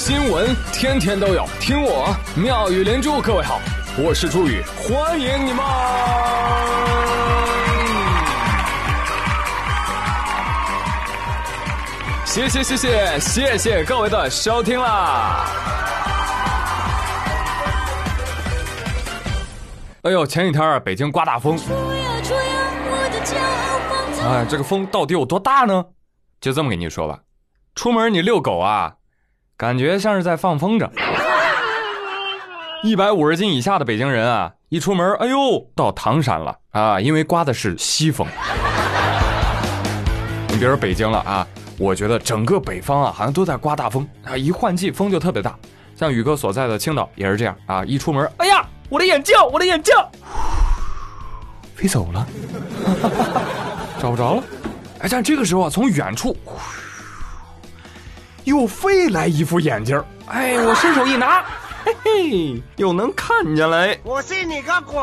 新闻天天都有，听我妙语连珠。各位好，我是朱宇，欢迎你们！谢谢谢谢谢谢各位的收听啦！哎呦，前几天啊，北京刮大风。哎，这个风到底有多大呢？就这么跟你说吧，出门你遛狗啊，感觉像是在放风筝。一百五十斤以下的北京人啊，一出门，哎呦，到唐山了啊，因为刮的是西风。你别说北京了啊，我觉得整个北方啊，好像都在刮大风啊，一换季风就特别大。像宇哥所在的青岛也是这样啊，一出门，哎呀，我的眼镜，我的眼镜，飞走了。找不着了，哎，但这个时候啊，从远处又飞来一副眼镜哎，我伸手一拿，嘿嘿，又能看见了。我信你个鬼！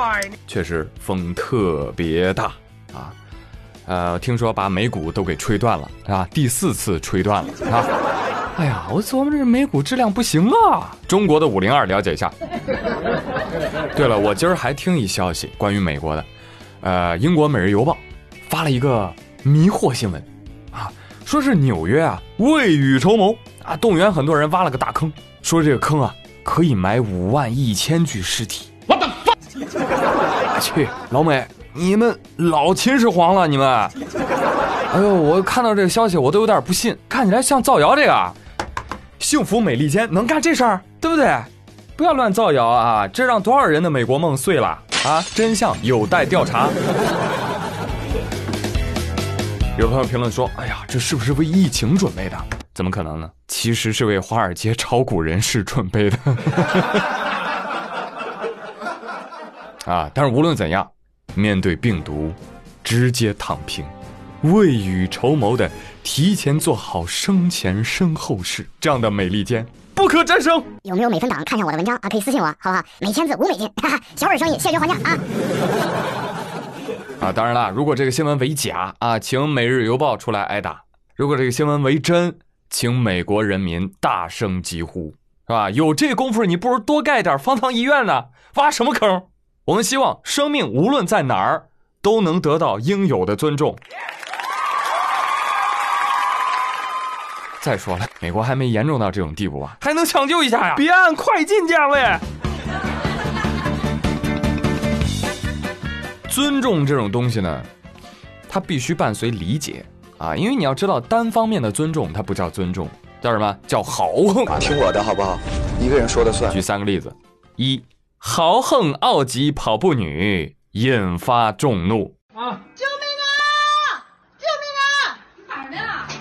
确实风特别大啊，呃，听说把美股都给吹断了，啊？第四次吹断了啊！哎呀，我琢磨这美股质量不行啊。中国的五零二了解一下。对了，我今儿还听一消息，关于美国的，呃，英国《每日邮报》。发了一个迷惑新闻，啊，说是纽约啊未雨绸缪啊，动员很多人挖了个大坑，说这个坑啊可以埋五万一千具尸体。我的妈！去，老美，你们老秦始皇了，你们！哎呦，我看到这个消息我都有点不信，看起来像造谣。这个幸福美利坚能干这事儿，对不对？不要乱造谣啊！这让多少人的美国梦碎了啊！真相有待调查。有朋友评论说：“哎呀，这是不是为疫情准备的？怎么可能呢？其实是为华尔街炒股人士准备的。”啊！但是无论怎样，面对病毒，直接躺平，未雨绸缪的提前做好生前身后事，这样的美利坚不可战胜。有没有美分党看上我的文章啊？可以私信我，好不好？每千字五美金，哈哈，小本生意，谢绝还价啊！啊，当然了，如果这个新闻为假啊，请《每日邮报》出来挨打；如果这个新闻为真，请美国人民大声疾呼，是吧？有这功夫，你不如多盖点方舱医院呢，挖什么坑？我们希望生命无论在哪儿都能得到应有的尊重。再说了，美国还没严重到这种地步啊，还能抢救一下呀？别按快进键位。尊重这种东西呢，它必须伴随理解啊，因为你要知道，单方面的尊重它不叫尊重，叫什么叫豪横？听我的好不好？一个人说了算。举三个例子：一，豪横傲极跑步女引发众怒啊！救命啊！救命啊！哪儿呢？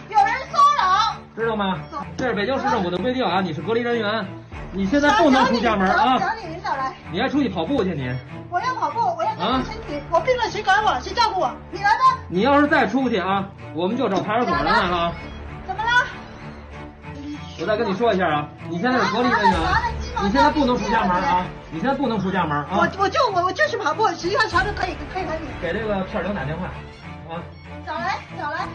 有人骚扰，知道吗？这是北京市政府的规定啊！你是隔离人员，你现在不能出家门啊！找你领导来。你还出去跑步去你？我要跑步，我要锻炼身体。我病了，谁管我？谁照顾我？你来吧。你要是再出去啊，我们就找派出所人来了。怎么了？我再跟你说一下啊，你现在是隔离人员，你现在不能出家门啊！你现在不能出家门啊！我我就我我就是跑步，谁要查都可以可以可以。给这个片儿打电话，啊。找来找来，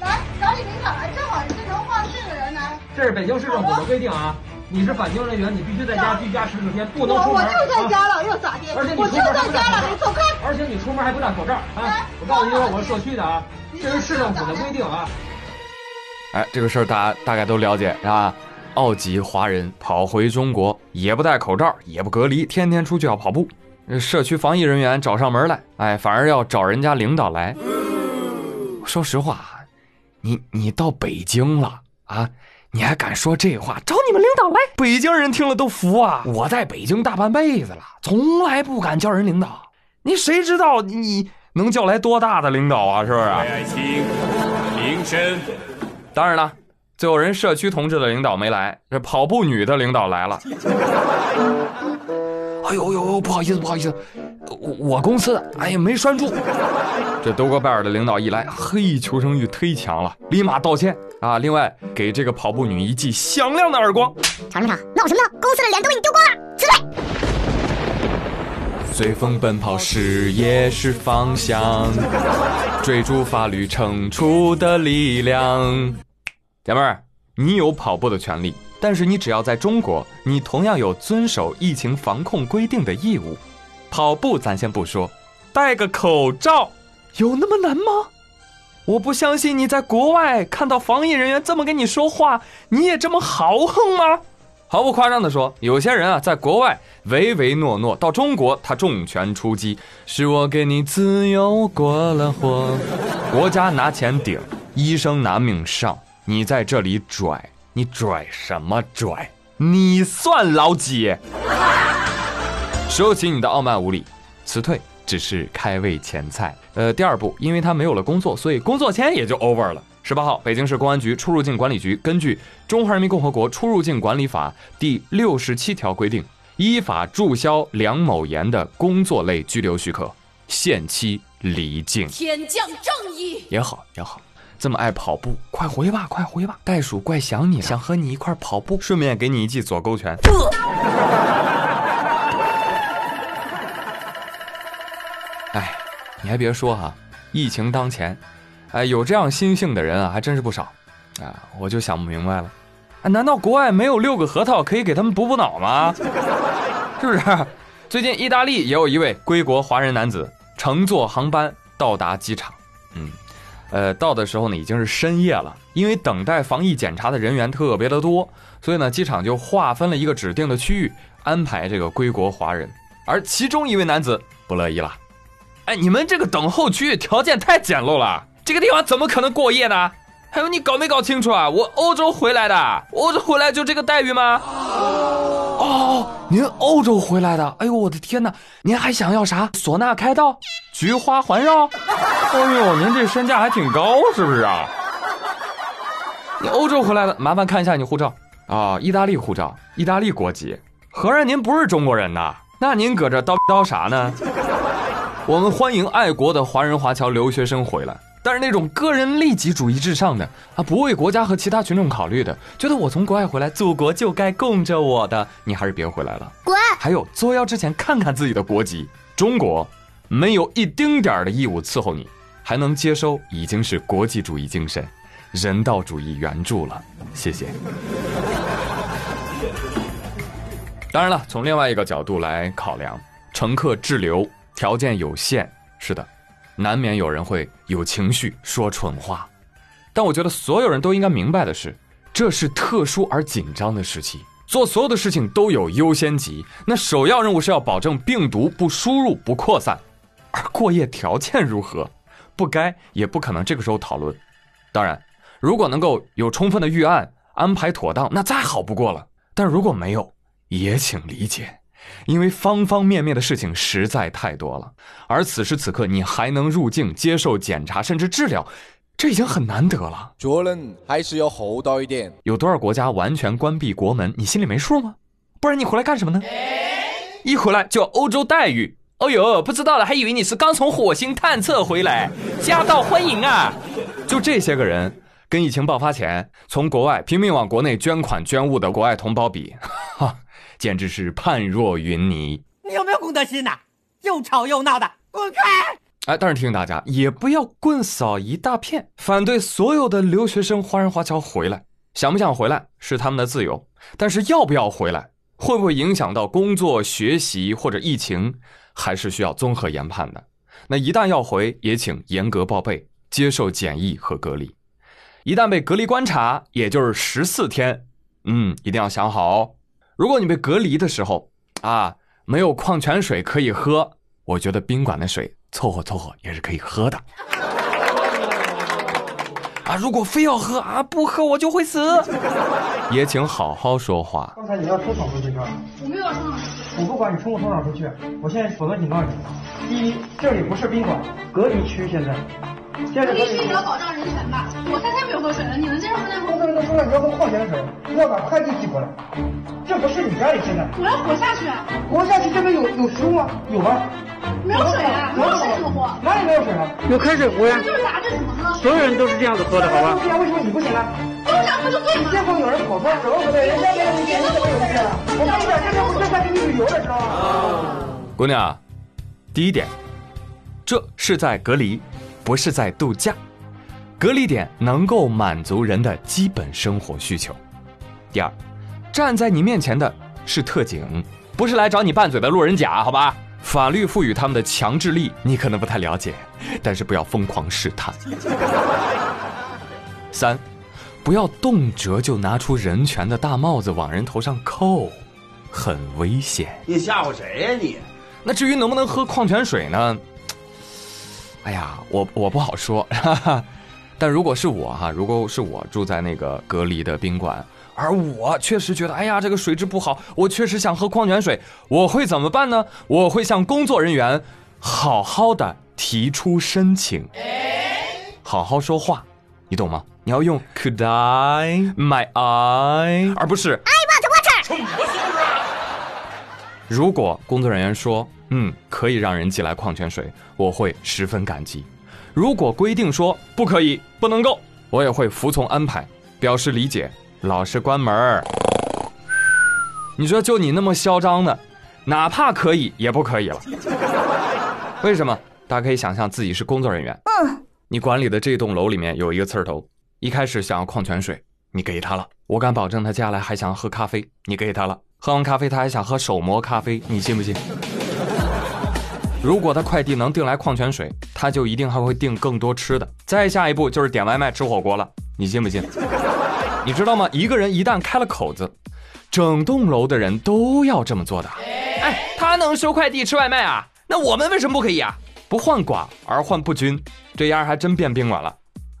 来找你领导来，正好是能放这个人来。这是北京市政府的规定啊。你是返京人员，你必须在家居家十四天，不能出门。我我就在家了，又咋的？而且我就在家了，你走开。而且你出门还不戴口罩啊！我告诉你，我是社区的啊，这是市政府的规定啊。哎，这个事儿大家大概都了解是吧？澳籍华人跑回中国，也不戴口罩，也不隔离，天天出去要跑步。社区防疫人员找上门来，哎，反而要找人家领导来。说实话，你你到北京了啊？你还敢说这话？找你们领导来！北京人听了都服啊！我在北京大半辈子了，从来不敢叫人领导。你谁知道你能叫来多大的领导啊？是不是？爱情，平身。当然了，最后人社区同志的领导没来，这跑步女的领导来了。哎呦呦呦，不好意思，不好意思，我我公司的，哎呀没拴住。这德国拜尔的领导一来，嘿，求生欲忒强了，立马道歉啊！另外给这个跑步女一记响亮的耳光。吵什么吵？闹什么闹？公司的脸都给你丢光了，辞退。随风奔跑，事业是方向，追逐法律惩处的力量。姐妹儿。你有跑步的权利，但是你只要在中国，你同样有遵守疫情防控规定的义务。跑步咱先不说，戴个口罩有那么难吗？我不相信你在国外看到防疫人员这么跟你说话，你也这么豪横吗？毫不夸张地说，有些人啊，在国外唯唯诺诺，到中国他重拳出击，是我给你自由过了火，国家拿钱顶，医生拿命上，你在这里拽，你拽什么拽？你算老几？收起你的傲慢无礼，辞退只是开胃前菜。呃，第二步，因为他没有了工作，所以工作签也就 over 了。十八号，北京市公安局出入境管理局根据《中华人民共和国出入境管理法》第六十七条规定，依法注销梁某岩的工作类居留许可，限期离境。天降正义也好也好，这么爱跑步，快回吧，快回吧！袋鼠怪想你了，想和你一块跑步，顺便给你一记左勾拳。哎，你还别说哈，疫情当前。哎，有这样心性的人啊，还真是不少，啊，我就想不明白了，哎，难道国外没有六个核桃可以给他们补补脑吗？是不是？最近意大利也有一位归国华人男子乘坐航班到达机场，嗯，呃，到的时候呢已经是深夜了，因为等待防疫检查的人员特别的多，所以呢机场就划分了一个指定的区域安排这个归国华人，而其中一位男子不乐意了，哎，你们这个等候区域条件太简陋了。这个地方怎么可能过夜呢？还有你搞没搞清楚啊？我欧洲回来的，欧洲回来就这个待遇吗？哦，您欧洲回来的？哎呦，我的天哪！您还想要啥？唢呐开道，菊花环绕？哎呦，您这身价还挺高，是不是啊？你欧洲回来的，麻烦看一下你护照啊，意大利护照，意大利国籍。合着您不是中国人呐？那您搁这叨叨啥呢？我们欢迎爱国的华人华侨留学生回来。但是那种个人利己主义至上的啊，不为国家和其他群众考虑的，觉得我从国外回来，祖国就该供着我的，你还是别回来了，滚！还有作妖之前看看自己的国籍，中国没有一丁点儿的义务伺候你，还能接收，已经是国际主义精神、人道主义援助了。谢谢。当然了，从另外一个角度来考量，乘客滞留条件有限，是的。难免有人会有情绪说蠢话，但我觉得所有人都应该明白的是，这是特殊而紧张的时期，做所有的事情都有优先级。那首要任务是要保证病毒不输入、不扩散，而过夜条件如何，不该也不可能这个时候讨论。当然，如果能够有充分的预案安排妥当，那再好不过了。但如果没有，也请理解。因为方方面面的事情实在太多了，而此时此刻你还能入境接受检查甚至治疗，这已经很难得了。做人还是要厚道一点。有多少国家完全关闭国门，你心里没数吗？不然你回来干什么呢？一回来就欧洲待遇。哦呦，不知道了，还以为你是刚从火星探测回来，夹道欢迎啊！就这些个人，跟疫情爆发前从国外拼命往国内捐款捐物的国外同胞比，哈。简直是判若云泥！你有没有公德心呐？又吵又闹的，滚开！哎，但是提醒大家，也不要棍扫一大片，反对所有的留学生、华人华侨回来。想不想回来是他们的自由，但是要不要回来，会不会影响到工作、学习或者疫情，还是需要综合研判的。那一旦要回，也请严格报备，接受检疫和隔离。一旦被隔离观察，也就是十四天，嗯，一定要想好哦。如果你被隔离的时候，啊，没有矿泉水可以喝，我觉得宾馆的水凑合凑合也是可以喝的。啊，如果非要喝啊，不喝我就会死，也请好好说话。刚才你要冲闯出去是吧？我没有冲闯出。我不管你冲不冲闯出去，我现在手段警告你：第一，这里不是宾馆，隔离区现在。隔离区你要保障人权吧？我三天没有喝水了，你能接受吗？刚才都说了，你要喝矿泉水，要把快递寄过来。这不是你家里现在，我要活下去。活下去这边有有食物吗？有吗？没有水啊，没有水怎么活？哪里没有水啊？有开水壶呀。就是拿着怎么喝？所有人都是这样子喝的，好吧？为什么你不行呢？都这样不就对吗？见过有人口喝，什么不对？人家没有意见，你怎么有意见了？我跟你讲，这边不是在给你旅游的，知道吗？姑娘，第一点，这是在隔离，不是在度假。隔离点能够满足人的基本生活需求。第二，站在你面前的是特警，不是来找你拌嘴的路人甲，好吧？法律赋予他们的强制力，你可能不太了解，但是不要疯狂试探。三，不要动辄就拿出人权的大帽子往人头上扣，很危险。你吓唬谁呀你？那至于能不能喝矿泉水呢？哎呀，我我不好说。哈哈。但如果是我哈，如果是我住在那个隔离的宾馆，而我确实觉得，哎呀，这个水质不好，我确实想喝矿泉水，我会怎么办呢？我会向工作人员好好的提出申请，好好说话，你懂吗？你要用 Could I, my I，而不是 I want water。如果工作人员说，嗯，可以让人寄来矿泉水，我会十分感激。如果规定说不可以、不能够，我也会服从安排，表示理解，老实关门儿。你说就你那么嚣张的，哪怕可以也不可以了。为什么？大家可以想象自己是工作人员，嗯，你管理的这栋楼里面有一个刺儿头，一开始想要矿泉水，你给他了，我敢保证他接下来还想喝咖啡，你给他了，喝完咖啡他还想喝手磨咖啡，你信不信？如果他快递能订来矿泉水，他就一定还会订更多吃的。再下一步就是点外卖吃火锅了，你信不信？你知道吗？一个人一旦开了口子，整栋楼的人都要这么做的。哎，他能收快递吃外卖啊？那我们为什么不可以啊？不患寡而患不均，这丫还真变宾馆了。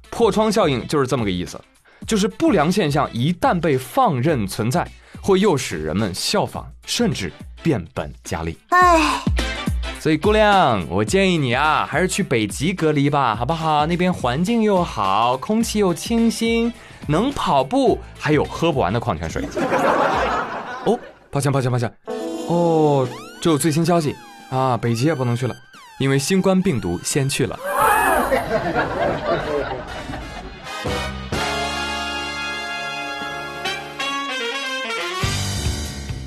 破窗效应就是这么个意思，就是不良现象一旦被放任存在，会诱使人们效仿，甚至变本加厉。哎。所以姑娘，我建议你啊，还是去北极隔离吧，好不好？那边环境又好，空气又清新，能跑步，还有喝不完的矿泉水。哦，抱歉抱歉抱歉，哦，这有最新消息啊，北极也不能去了，因为新冠病毒先去了。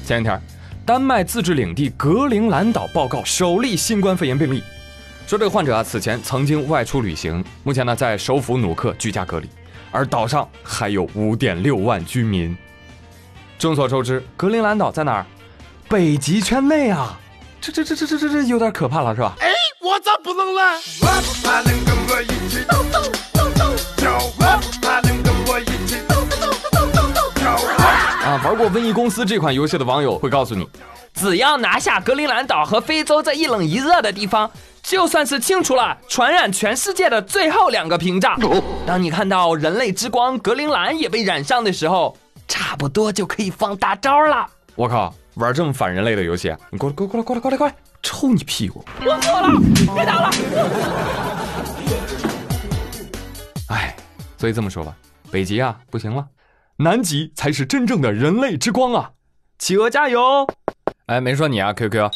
前一天。丹麦自治领地格陵兰岛报告首例新冠肺炎病例，说这个患者啊此前曾经外出旅行，目前呢在首府努克居家隔离，而岛上还有五点六万居民。众所周知，格陵兰岛在哪儿？北极圈内啊，这这这这这这这有点可怕了，是吧？哎，我咋不能来？玩过《瘟疫公司》这款游戏的网友会告诉你，只要拿下格陵兰岛和非洲这一冷一热的地方，就算是清除了传染全世界的最后两个屏障。当你看到人类之光格陵兰也被染上的时候，差不多就可以放大招了。我靠，玩这么反人类的游戏，你过来，过来，过来，过来，过来，过来，抽你屁股！我错了，别打了。哎，所以这么说吧，北极啊，不行了。南极才是真正的人类之光啊。企鹅加油。哎没说你啊 qq